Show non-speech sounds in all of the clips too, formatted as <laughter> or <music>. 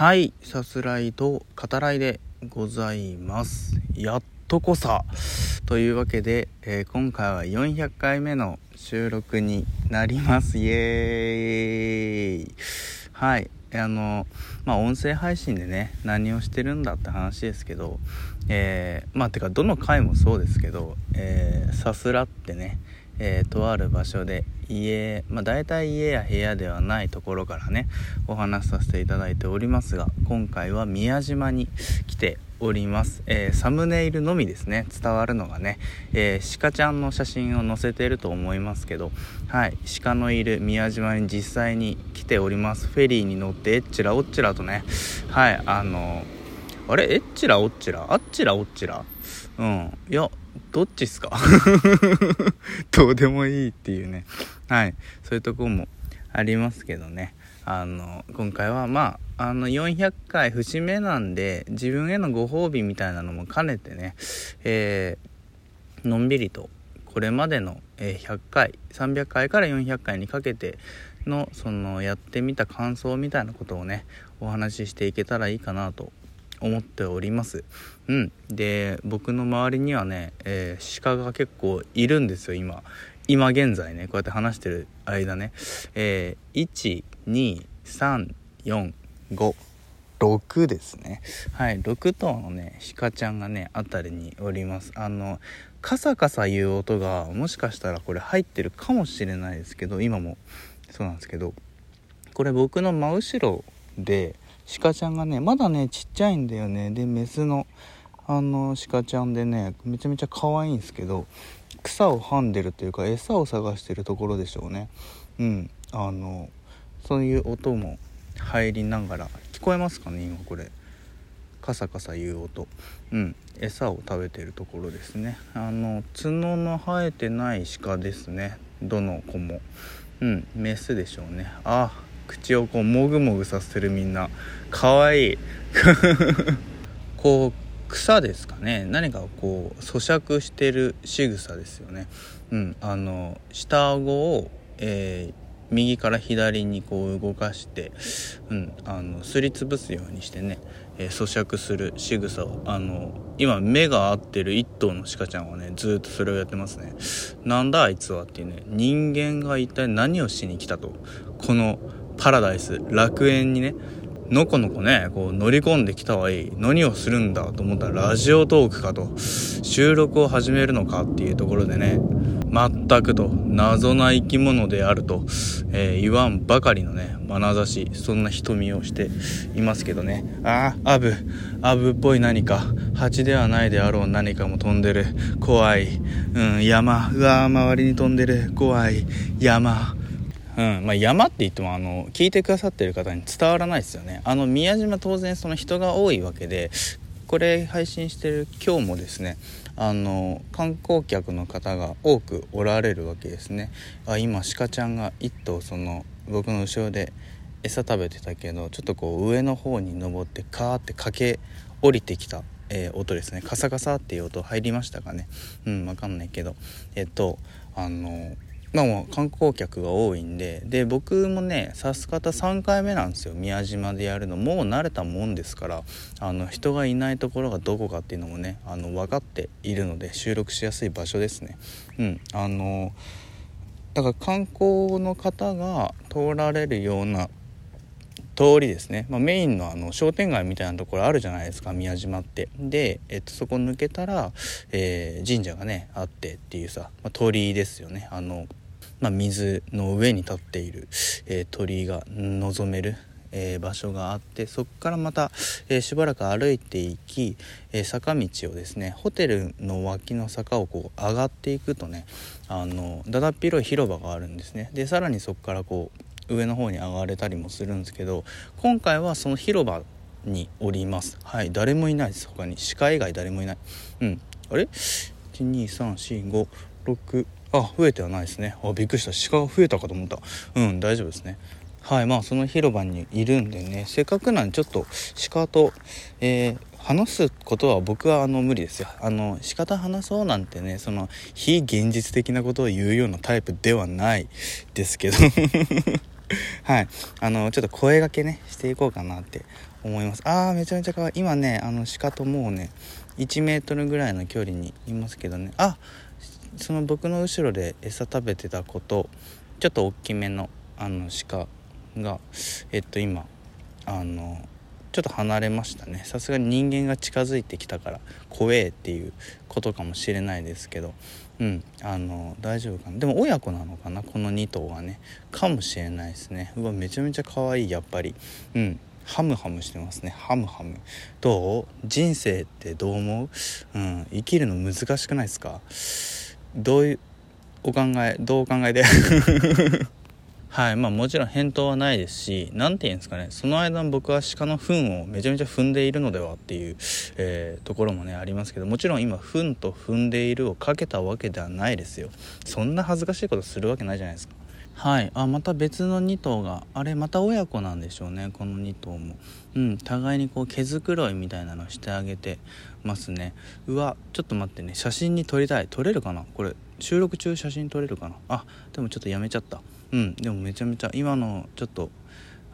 はいさすらいと語らいでございます。やっとこさ。というわけで、えー、今回は400回目の収録になります。イエーイ。はいあのまあ音声配信でね何をしてるんだって話ですけどえー、まあてかどの回もそうですけど、えー、さすらってねえー、とある場所で家、まあ、大体家や部屋ではないところからねお話しさせていただいておりますが今回は宮島に来ております、えー、サムネイルのみですね伝わるのがね、えー、鹿ちゃんの写真を載せていると思いますけどはい鹿のいる宮島に実際に来ております。フェリーに乗ってえっちらおっちらとねはいあのあれ？えっちらおっちら？あっちらおっちら？うんいやどっちっすか？<laughs> どうでもいいっていうね。はい。そういうとこもありますけどね。あの今回はまああの400回節目なんで自分へのご褒美みたいなのも兼ねてねえー、のんびりとこれまでの100回300回から400回にかけてのそのやってみた感想みたいなことをねお話ししていけたらいいかなと思っております。うん。で僕の周りにはね、えー、鹿が結構いるんですよ今。今現在ねこうやって話してる間ね。えー、12345ですね。はい6頭のね鹿ちゃんがね辺りにおります。あのカサカサいう音がもしかしたらこれ入ってるかもしれないですけど今も。そうなんですけど。これ僕の真後ろで鹿ちゃんがねまだねちっちゃいんだよね。でメスのあの鹿ちゃんでねめちゃめちゃ可愛いんですけど草をはんでるというか餌を探してるところでしょうね。うん。あのそういう音も入りながら聞こえますかね今これ。カサカサ言う音。うん。餌を食べてるところですね。あの角の生えてない鹿ですね。どの子も。うん。メスでしょうね。あ口をこうもぐもぐさせるみんな。かわいい。<laughs> こう草ですかね。何かこう咀嚼してる仕草ですよね。うんあの下顎を、えー、右から左にこう動かして、うん、あのすりつぶすようにしてね、えー、咀嚼する仕草を。あの今目が合ってる一頭の鹿ちゃんはねずっとそれをやってますね。なんだあいつはっていうね人間が一体何をしに来たと。このパラダイス。楽園にねのこのこねこう乗り込んできたはいい。何をするんだと思ったらラジオトークかと。収録を始めるのかっていうところでね全くと謎な生き物であると、えー、言わんばかりのね眼差しそんな瞳をしていますけどね。ああアブアブっぽい何か蜂ではないであろう何かも飛んでる。怖い、うん、山。うわ周りに飛んでる。怖い。山。うん。まあ、山って言ってもあの聞いてくださってる方に伝わらないですよね。あの宮島当然その人が多いわけでこれ配信してる今日もですねあの観光客の方が多くおられるわけですね。あ今鹿ちゃんが1頭その僕の後ろで餌食べてたけどちょっとこう上の方に登ってカーって駆け降りてきた、えー、音ですね。カサカサっていう音入りましたかね。うんわかんないけど。えっとあのまあもう観光客が多いんでで僕もねさす方3回目なんですよ。宮島でやるのもう慣れたもんですからあの人がいないところがどこかっていうのもねあの分かっているので収録しやすい場所ですね。うんあのだから観光の方が通られるような通りですね、まあ、メインのあの商店街みたいなところあるじゃないですか宮島って。で、えっと、そこ抜けたら、えー、神社がねあってっていうさ、まあ、鳥居ですよね。あのまあ、水の上に立っている、えー、鳥居が望める、えー、場所があってそこからまた、えー、しばらく歩いていき、え坂道をですねホテルの脇の坂をこう上がっていくとねあのだだっ広い広場があるんですね。でさらにそこからこう上の方に上がれたりもするんですけど今回はその広場におります。はい誰もいないです。他に。鹿以外誰もいない。うん。あれ？12345あ増えてはないですね。あびっくりした。鹿が増えたかと思った。うん大丈夫ですね。はいまあその広場にいるんでね。せっかくなんでちょっと鹿と、えー、話すことは僕はあの無理ですよ。あの仕方話そうなんてねその非現実的なことを言うようなタイプではないですけど。<laughs> はい。あのちょっと声がけねしていこうかなって思います。あーめちゃめちゃ可愛い。今ねあの鹿ともうね1メートルぐらいの距離にいますけどね。あその僕の後ろで餌食べてた子とちょっと大きめのあの鹿がえっと今あのちょっと離れましたね。さすがに人間が近づいてきたから怖えっていうことかもしれないですけどうんあの大丈夫かな。でも親子なのかなこの2頭はね。かもしれないですね。うわめちゃめちゃ可愛いやっぱり。うんハムハムしてますね。ハムハム。どう？人生ってどう思う、うん、生きるの難しくないですか？どういうお考えどうお考えで？<laughs> はいまあもちろん返答はないですし何て言うんですかねその間僕は鹿の糞をめちゃめちゃ踏んでいるのではっていう、えー、ところもねありますけどもちろん今糞と踏んでいるをかけたわけではないですよ。そんな恥ずかしいことするわけないじゃないですか。はい。あまた別の2頭があれまた親子なんでしょうねこの2頭も。うん互いにこう毛づくろいみたいなのしてあげてますね。うわちょっと待ってね。写真に撮りたい。撮れるかな？これ収録中写真撮れるかな？あでもちょっとやめちゃった。うんでもめちゃめちゃ今のちょっと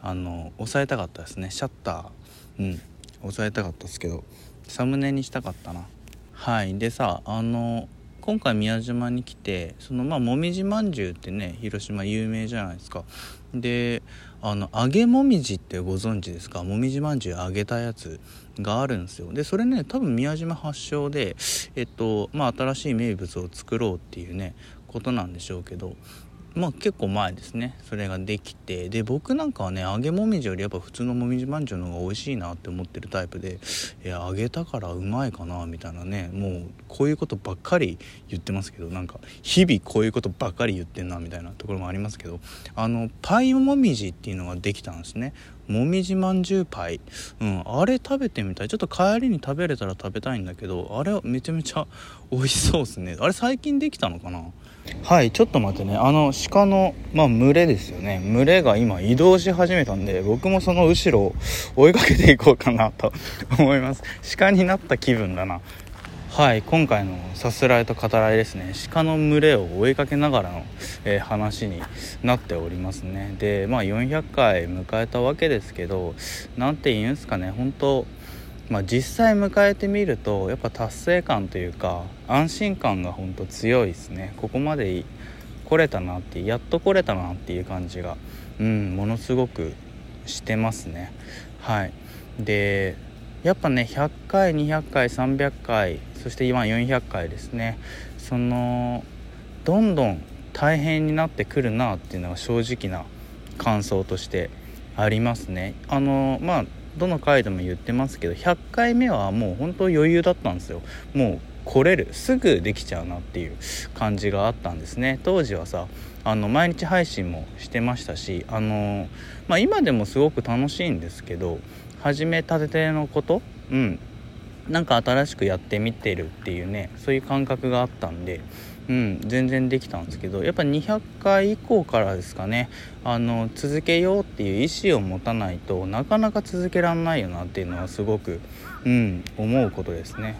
あの抑えたかったですね。シャッター。うん抑えたかったですけどサムネにしたかったな。はい。でさあの今回宮島に来てそのまあもみじまんじゅうってね広島有名じゃないですか。であの揚げもみじってご存知ですか？もみじまんじゅう揚げたやつがあるんですよ。でそれね多分宮島発祥でえっとまあ新しい名物を作ろうっていうねことなんでしょうけど。まあ結構前ですね。それができて。で僕なんかはね揚げもみじよりやっぱ普通のもみじまんじゅうの方が美味しいなって思ってるタイプでいや揚げたからうまいかなみたいなね。もうこういうことばっかり言ってますけどなんか日々こういうことばっかり言ってんなみたいなところもありますけどあのパイもみじっていうのができたんですね。もみじまんじゅうパイ、うん、あれ食べてみたい。ちょっと帰りに食べれたら食べたいんだけどあれはめちゃめちゃ美味しそうですね。あれ最近できたのかな？はいちょっと待ってね。あの鹿の、まあ、群れですよね。群れが今移動し始めたんで僕もその後ろを追いかけていこうかなと思います。鹿になった気分だな。はい今回のさすらいと語らいですね。鹿の群れを追いかけながらの、えー、話になっておりますね。でまあ400回迎えたわけですけど何て言うんですかね。本当まあ、実際迎えてみるとやっぱ達成感というか安心感がほんと強いですね。ここまで来れたなってやっと来れたなっていう感じがうんものすごくしてますね。はい。でやっぱね100回200回300回そして今400回ですね。そのどんどん大変になってくるなっていうのが正直な感想としてありますね。あのまあどの回でも言ってますけど100回目はもう本当余裕だったんですよ。もう来れるすぐできちゃうなっていう感じがあったんですね。当時はさあの毎日配信もしてましたしあの、まあ、今でもすごく楽しいんですけど始めたてのこと？うん。なんか新しくやってみてるっていうねそういう感覚があったんでうん、全然できたんですけどやっぱ200回以降からですかねあの続けようっていう意思を持たないとなかなか続けらんないよなっていうのはすごく、うん、思うことですね。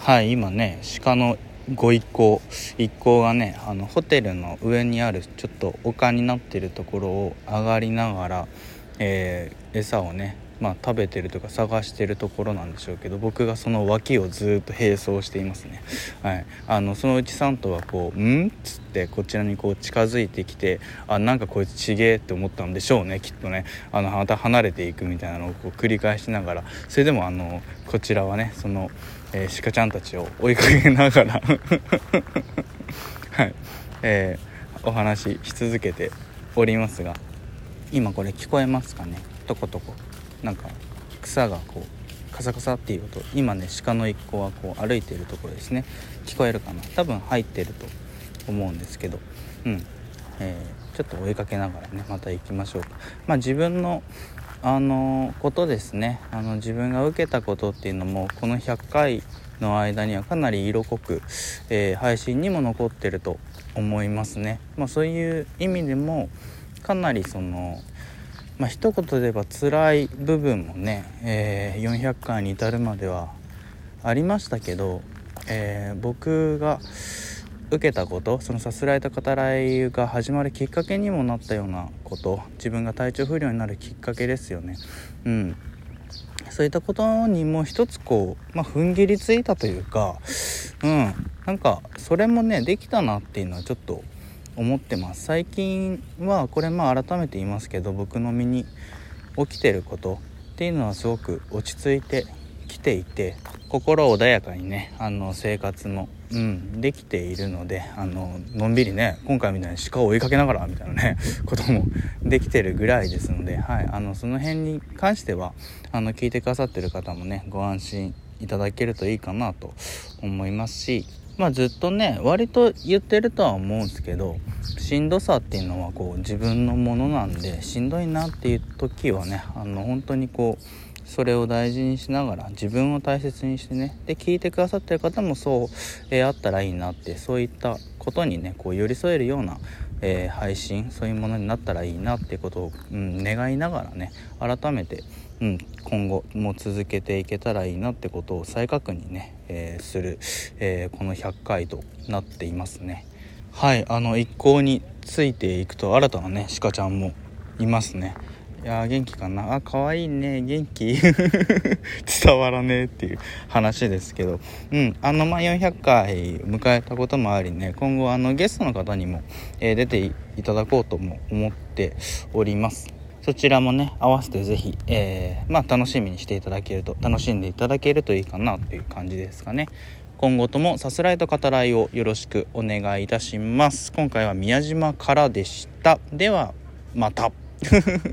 はい今ね鹿のご一行一行がねあのホテルの上にあるちょっと丘になってるところを上がりながら、えー、餌をねまあ、食べてるとか探してるところなんでしょうけど僕がその脇をずっと並走していますね、はい、あのそのうち3頭はこう「ん?」っつってこちらにこう近づいてきてあなんかこいつちげえって思ったんでしょうねきっとね。あのまた離れていくみたいなのをこう繰り返しながら。それでもあのこちらはねその、えー、鹿ちゃんたちを追いかけながら。はい。えー、お話しし続けておりますが今これ聞こえますかね？とことこなんか草がこうカサカサっていう音今ね鹿の一行はこう歩いているところですね。聞こえるかな？多分入ってると思うんですけど。うん、えー、ちょっと追いかけながらねまた行きましょうか。まあ自分のあのことですね。あの自分が受けたことっていうのもこの100回の間にはかなり色濃く、えー、配信にも残ってると思いますね。まあ、そういう意味でもかなりそのまあ一言で言えば辛い部分もね、えー、400回に至るまではありましたけど、えー、僕が受けたことそのさすらいと語らいが始まるきっかけにもなったようなこと自分が体調不良になるきっかけですよね。うん。そういったことにも一つこう、まあ、踏ん切りついたというかうん。なんかそれもねできたなっていうのはちょっと思ってます。最近はこれまあ改めて言いますけど僕の身に起きてることっていうのはすごく落ち着いてきていて心穏やかにねあの生活も、うん、できているのであののんびりね今回みたいに鹿を追いかけながらみたいなね <laughs> こともできてるぐらいですので、はい、あのその辺に関してはあの聞いてくださってる方もねご安心いただけるといいかなと思いますしまあずっとね割と言ってるとは思うんですけどしんどさっていうのはこう自分のものなんでしんどいなっていう時はねあの本当にこうそれを大事にしながら自分を大切にしてねで聞いてくださってる方もそう、えー、あったらいいなってそういったことにねこう寄り添えるような、えー、配信そういうものになったらいいなっていうことを、うん、願いながらね改めて、うん、今後も続けていけたらいいなってことを再確認ね、えー、する、えこの100回となっていますね。はいあの一向についていくと新たなね鹿ちゃんもいますね。いや元気かな？あ可愛いね。元気？<laughs> 伝わらねえっていう話ですけど。うん。あのまあ400回迎えたこともありね。今後あのゲストの方にも、えー、出ていただこうとも思っております。そちらもね合わせて是非、えー、まあ楽しみにしていただけると楽しんでいただけるといいかなっていう感じですかね。今後ともさすらいと語らいをよろしくお願いいたします。今回は宮島からでした。ではまた。<laughs>